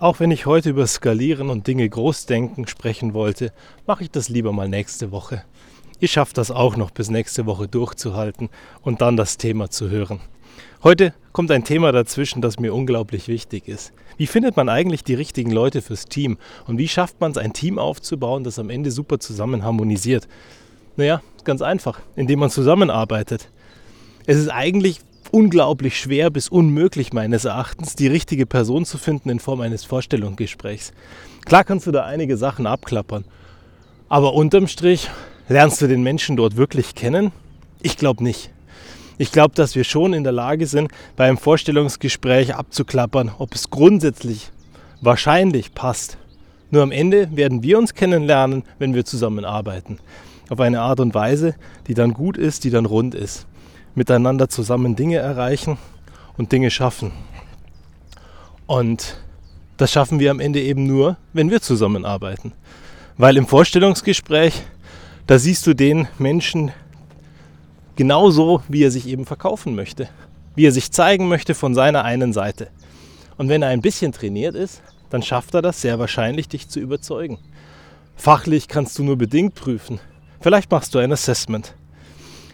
Auch wenn ich heute über Skalieren und Dinge Großdenken sprechen wollte, mache ich das lieber mal nächste Woche. Ihr schafft das auch noch bis nächste Woche durchzuhalten und dann das Thema zu hören. Heute kommt ein Thema dazwischen, das mir unglaublich wichtig ist. Wie findet man eigentlich die richtigen Leute fürs Team? Und wie schafft man es, ein Team aufzubauen, das am Ende super zusammen harmonisiert? Naja, ganz einfach, indem man zusammenarbeitet. Es ist eigentlich unglaublich schwer bis unmöglich meines Erachtens, die richtige Person zu finden in Form eines Vorstellungsgesprächs. Klar kannst du da einige Sachen abklappern, aber unterm Strich lernst du den Menschen dort wirklich kennen? Ich glaube nicht. Ich glaube, dass wir schon in der Lage sind, bei einem Vorstellungsgespräch abzuklappern, ob es grundsätzlich wahrscheinlich passt. Nur am Ende werden wir uns kennenlernen, wenn wir zusammenarbeiten. Auf eine Art und Weise, die dann gut ist, die dann rund ist miteinander zusammen Dinge erreichen und Dinge schaffen. Und das schaffen wir am Ende eben nur, wenn wir zusammenarbeiten. Weil im Vorstellungsgespräch, da siehst du den Menschen genauso, wie er sich eben verkaufen möchte. Wie er sich zeigen möchte von seiner einen Seite. Und wenn er ein bisschen trainiert ist, dann schafft er das sehr wahrscheinlich, dich zu überzeugen. Fachlich kannst du nur bedingt prüfen. Vielleicht machst du ein Assessment.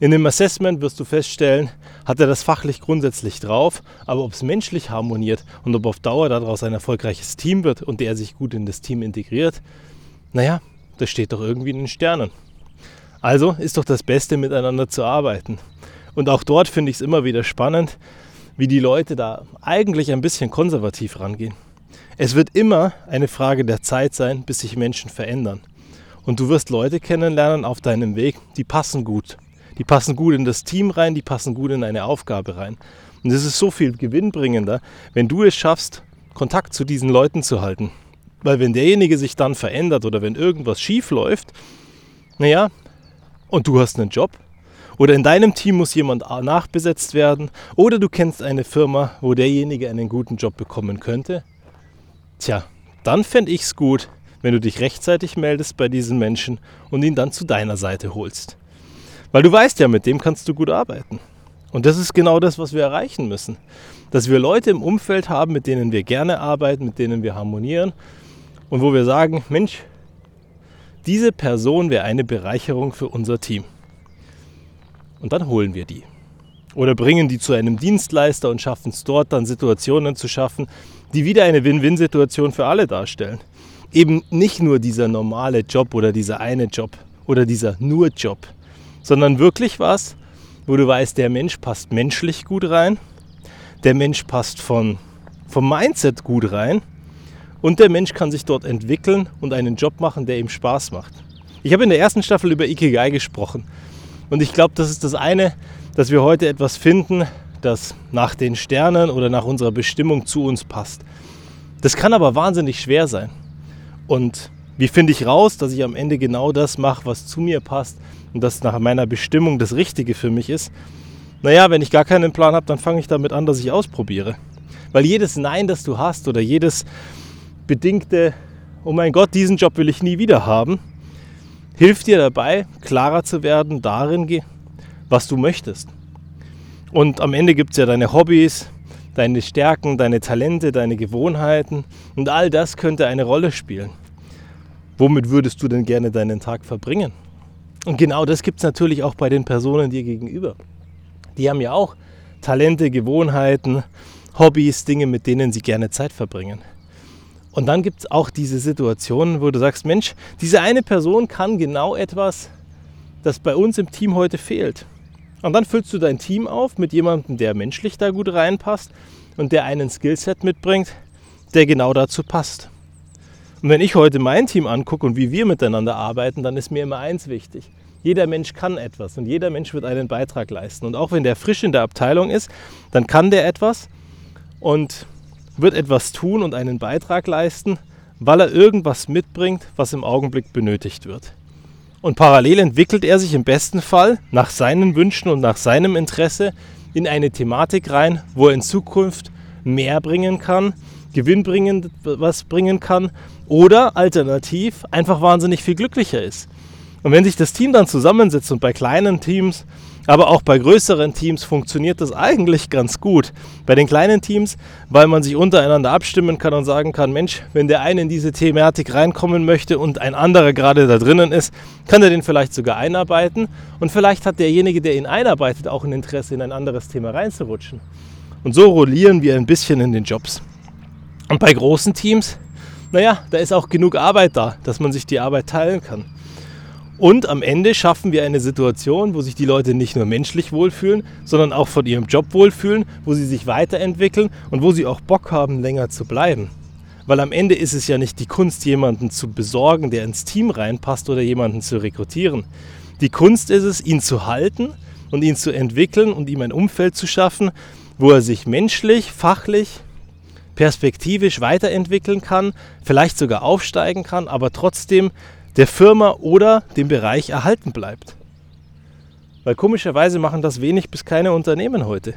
In dem Assessment wirst du feststellen, hat er das fachlich grundsätzlich drauf, aber ob es menschlich harmoniert und ob auf Dauer daraus ein erfolgreiches Team wird und der sich gut in das Team integriert, naja, das steht doch irgendwie in den Sternen. Also ist doch das Beste, miteinander zu arbeiten. Und auch dort finde ich es immer wieder spannend, wie die Leute da eigentlich ein bisschen konservativ rangehen. Es wird immer eine Frage der Zeit sein, bis sich Menschen verändern. Und du wirst Leute kennenlernen auf deinem Weg, die passen gut die passen gut in das Team rein, die passen gut in eine Aufgabe rein. Und es ist so viel gewinnbringender, wenn du es schaffst, Kontakt zu diesen Leuten zu halten. Weil wenn derjenige sich dann verändert oder wenn irgendwas schief läuft, naja, und du hast einen Job, oder in deinem Team muss jemand nachbesetzt werden, oder du kennst eine Firma, wo derjenige einen guten Job bekommen könnte, tja, dann fände ich es gut, wenn du dich rechtzeitig meldest bei diesen Menschen und ihn dann zu deiner Seite holst. Weil du weißt ja, mit dem kannst du gut arbeiten. Und das ist genau das, was wir erreichen müssen. Dass wir Leute im Umfeld haben, mit denen wir gerne arbeiten, mit denen wir harmonieren und wo wir sagen, Mensch, diese Person wäre eine Bereicherung für unser Team. Und dann holen wir die. Oder bringen die zu einem Dienstleister und schaffen es dort dann Situationen zu schaffen, die wieder eine Win-Win-Situation für alle darstellen. Eben nicht nur dieser normale Job oder dieser eine Job oder dieser nur Job, sondern wirklich was, wo du weißt, der Mensch passt menschlich gut rein, der Mensch passt von, vom Mindset gut rein und der Mensch kann sich dort entwickeln und einen Job machen, der ihm Spaß macht. Ich habe in der ersten Staffel über Ikigai gesprochen und ich glaube, das ist das eine, dass wir heute etwas finden, das nach den Sternen oder nach unserer Bestimmung zu uns passt. Das kann aber wahnsinnig schwer sein. Und wie finde ich raus, dass ich am Ende genau das mache, was zu mir passt und das nach meiner Bestimmung das Richtige für mich ist? Naja, wenn ich gar keinen Plan habe, dann fange ich damit an, dass ich ausprobiere. Weil jedes Nein, das du hast oder jedes bedingte, oh mein Gott, diesen Job will ich nie wieder haben, hilft dir dabei, klarer zu werden darin, was du möchtest. Und am Ende gibt es ja deine Hobbys, deine Stärken, deine Talente, deine Gewohnheiten und all das könnte eine Rolle spielen womit würdest du denn gerne deinen Tag verbringen? Und genau das gibt es natürlich auch bei den Personen dir gegenüber. Die haben ja auch Talente, Gewohnheiten, Hobbys, Dinge, mit denen sie gerne Zeit verbringen. Und dann gibt es auch diese Situationen, wo du sagst, Mensch, diese eine Person kann genau etwas, das bei uns im Team heute fehlt. Und dann füllst du dein Team auf mit jemandem, der menschlich da gut reinpasst und der einen Skillset mitbringt, der genau dazu passt. Und wenn ich heute mein Team angucke und wie wir miteinander arbeiten, dann ist mir immer eins wichtig. Jeder Mensch kann etwas und jeder Mensch wird einen Beitrag leisten. Und auch wenn der frisch in der Abteilung ist, dann kann der etwas und wird etwas tun und einen Beitrag leisten, weil er irgendwas mitbringt, was im Augenblick benötigt wird. Und parallel entwickelt er sich im besten Fall nach seinen Wünschen und nach seinem Interesse in eine Thematik rein, wo er in Zukunft mehr bringen kann, gewinnbringend was bringen kann oder alternativ einfach wahnsinnig viel glücklicher ist. Und wenn sich das Team dann zusammensetzt und bei kleinen Teams Aber auch bei größeren Teams funktioniert das eigentlich ganz gut. Bei den kleinen Teams, weil man sich untereinander abstimmen kann und sagen kann, Mensch, wenn der eine in diese Thematik reinkommen möchte und ein anderer gerade da drinnen ist, kann er den vielleicht sogar einarbeiten. Und vielleicht hat derjenige, der ihn einarbeitet, auch ein Interesse, in ein anderes Thema reinzurutschen. Und so rollieren wir ein bisschen in den Jobs. Und bei großen Teams, naja, da ist auch genug Arbeit da, dass man sich die Arbeit teilen kann. Und am Ende schaffen wir eine Situation, wo sich die Leute nicht nur menschlich wohlfühlen, sondern auch von ihrem Job wohlfühlen, wo sie sich weiterentwickeln und wo sie auch Bock haben, länger zu bleiben. Weil am Ende ist es ja nicht die Kunst, jemanden zu besorgen, der ins Team reinpasst oder jemanden zu rekrutieren. Die Kunst ist es, ihn zu halten und ihn zu entwickeln und ihm ein Umfeld zu schaffen, wo er sich menschlich, fachlich, perspektivisch weiterentwickeln kann, vielleicht sogar aufsteigen kann, aber trotzdem der Firma oder dem Bereich erhalten bleibt. Weil komischerweise machen das wenig bis keine Unternehmen heute.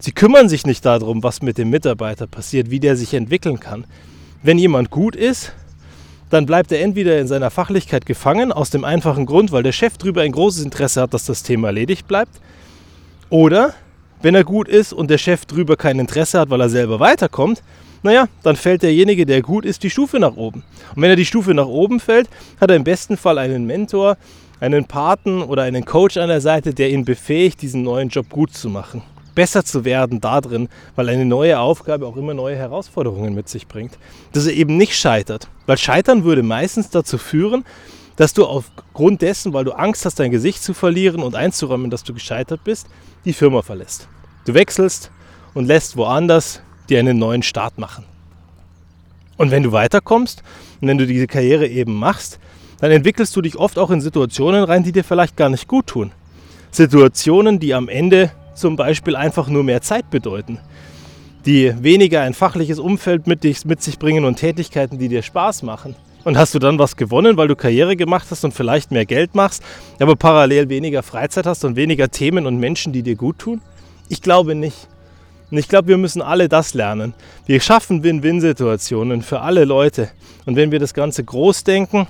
Sie kümmern sich nicht darum, was mit dem Mitarbeiter passiert, wie der sich entwickeln kann. Wenn jemand gut ist, dann bleibt er entweder in seiner Fachlichkeit gefangen, aus dem einfachen Grund, weil der Chef darüber ein großes Interesse hat, dass das Thema erledigt bleibt. Oder wenn er gut ist und der Chef drüber kein Interesse hat, weil er selber weiterkommt, naja, dann fällt derjenige, der gut ist, die Stufe nach oben. Und wenn er die Stufe nach oben fällt, hat er im besten Fall einen Mentor, einen Paten oder einen Coach an der Seite, der ihn befähigt, diesen neuen Job gut zu machen. Besser zu werden da drin, weil eine neue Aufgabe auch immer neue Herausforderungen mit sich bringt. Dass er eben nicht scheitert. Weil Scheitern würde meistens dazu führen, dass du aufgrund dessen, weil du Angst hast, dein Gesicht zu verlieren und einzuräumen, dass du gescheitert bist, die Firma verlässt. Du wechselst und lässt woanders dir einen neuen Start machen. Und wenn du weiterkommst und wenn du diese Karriere eben machst, dann entwickelst du dich oft auch in Situationen rein, die dir vielleicht gar nicht gut tun. Situationen, die am Ende zum Beispiel einfach nur mehr Zeit bedeuten, die weniger ein fachliches Umfeld mit, dich, mit sich bringen und Tätigkeiten, die dir Spaß machen. Und hast du dann was gewonnen, weil du Karriere gemacht hast und vielleicht mehr Geld machst, aber parallel weniger Freizeit hast und weniger Themen und Menschen, die dir gut tun? Ich glaube nicht. Und ich glaube, wir müssen alle das lernen. Wir schaffen Win-Win-Situationen für alle Leute. Und wenn wir das Ganze groß denken,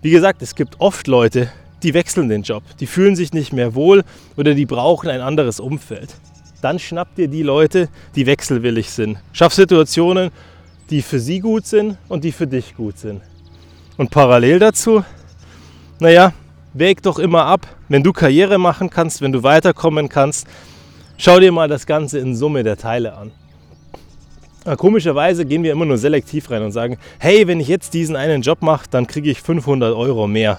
wie gesagt, es gibt oft Leute, die wechseln den Job, die fühlen sich nicht mehr wohl oder die brauchen ein anderes Umfeld. Dann schnapp dir die Leute, die wechselwillig sind. Schaff Situationen, die für sie gut sind und die für dich gut sind. Und parallel dazu, naja, wäg doch immer ab, wenn du Karriere machen kannst, wenn du weiterkommen kannst, Schau dir mal das Ganze in Summe der Teile an. Aber komischerweise gehen wir immer nur selektiv rein und sagen, hey, wenn ich jetzt diesen einen Job mache, dann kriege ich 500 Euro mehr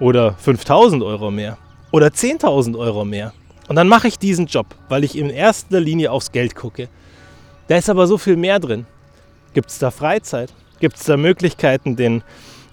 oder 5000 Euro mehr oder 10.000 Euro mehr. Und dann mache ich diesen Job, weil ich in erster Linie aufs Geld gucke. Da ist aber so viel mehr drin. Gibt es da Freizeit? Gibt es da Möglichkeiten, den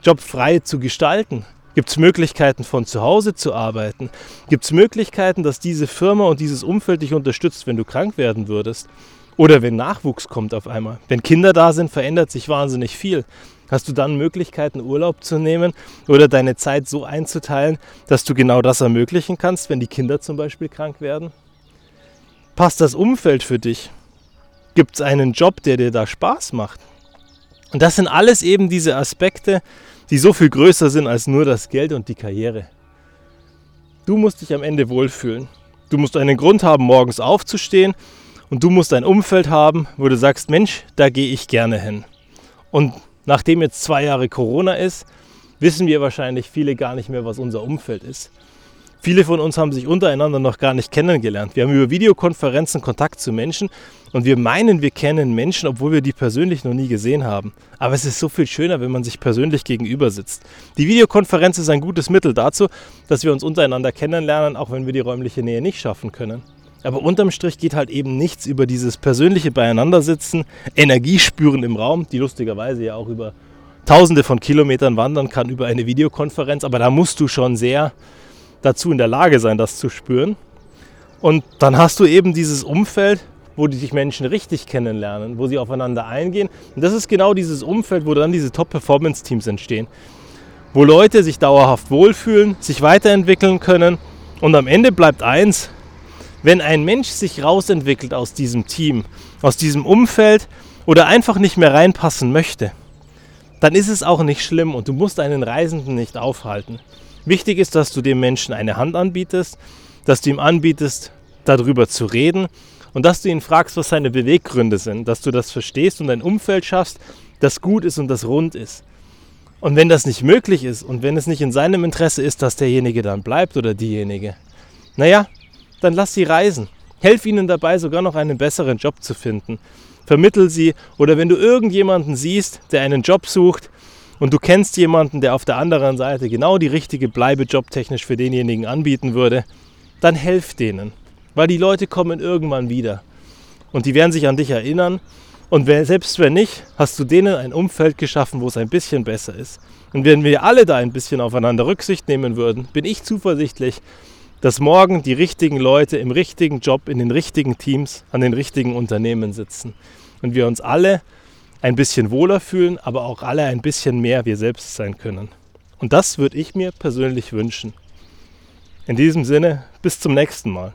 Job frei zu gestalten? Gibt es Möglichkeiten, von zu Hause zu arbeiten? Gibt es Möglichkeiten, dass diese Firma und dieses Umfeld dich unterstützt, wenn du krank werden würdest? Oder wenn Nachwuchs kommt auf einmal. Wenn Kinder da sind, verändert sich wahnsinnig viel. Hast du dann Möglichkeiten, Urlaub zu nehmen oder deine Zeit so einzuteilen, dass du genau das ermöglichen kannst, wenn die Kinder zum Beispiel krank werden? Passt das Umfeld für dich? Gibt es einen Job, der dir da Spaß macht? Und das sind alles eben diese Aspekte, die so viel größer sind als nur das Geld und die Karriere. Du musst dich am Ende wohlfühlen. Du musst einen Grund haben, morgens aufzustehen und du musst ein Umfeld haben, wo du sagst, Mensch, da gehe ich gerne hin. Und nachdem jetzt zwei Jahre Corona ist, wissen wir wahrscheinlich viele gar nicht mehr, was unser Umfeld ist. Viele von uns haben sich untereinander noch gar nicht kennengelernt. Wir haben über Videokonferenzen Kontakt zu Menschen und wir meinen, wir kennen Menschen, obwohl wir die persönlich noch nie gesehen haben. Aber es ist so viel schöner, wenn man sich persönlich gegenüber sitzt. Die Videokonferenz ist ein gutes Mittel dazu, dass wir uns untereinander kennenlernen, auch wenn wir die räumliche Nähe nicht schaffen können. Aber unterm Strich geht halt eben nichts über dieses persönliche Beieinandersitzen, Energie spüren im Raum, die lustigerweise ja auch über Tausende von Kilometern wandern kann über eine Videokonferenz. Aber da musst du schon sehr dazu in der Lage sein, das zu spüren. Und dann hast du eben dieses Umfeld, wo die sich Menschen richtig kennenlernen, wo sie aufeinander eingehen. Und das ist genau dieses Umfeld, wo dann diese Top-Performance-Teams entstehen. Wo Leute sich dauerhaft wohlfühlen, sich weiterentwickeln können. Und am Ende bleibt eins, wenn ein Mensch sich rausentwickelt aus diesem Team, aus diesem Umfeld oder einfach nicht mehr reinpassen möchte, dann ist es auch nicht schlimm und du musst einen Reisenden nicht aufhalten. Wichtig ist, dass du dem Menschen eine Hand anbietest, dass du ihm anbietest, darüber zu reden und dass du ihn fragst, was seine Beweggründe sind, dass du das verstehst und ein Umfeld schaffst, das gut ist und das rund ist. Und wenn das nicht möglich ist und wenn es nicht in seinem Interesse ist, dass derjenige dann bleibt oder diejenige, naja, dann lass sie reisen. Helf ihnen dabei, sogar noch einen besseren Job zu finden. Vermittel sie oder wenn du irgendjemanden siehst, der einen Job sucht und du kennst jemanden, der auf der anderen Seite genau die richtige Bleibe jobtechnisch für denjenigen anbieten würde, dann helf denen. Weil die Leute kommen irgendwann wieder. Und die werden sich an dich erinnern. Und selbst wenn nicht, hast du denen ein Umfeld geschaffen, wo es ein bisschen besser ist. Und wenn wir alle da ein bisschen aufeinander Rücksicht nehmen würden, bin ich zuversichtlich, dass morgen die richtigen Leute im richtigen Job, in den richtigen Teams, an den richtigen Unternehmen sitzen. Und wir uns alle ein bisschen wohler fühlen, aber auch alle ein bisschen mehr wir selbst sein können. Und das würde ich mir persönlich wünschen. In diesem Sinne, bis zum nächsten Mal.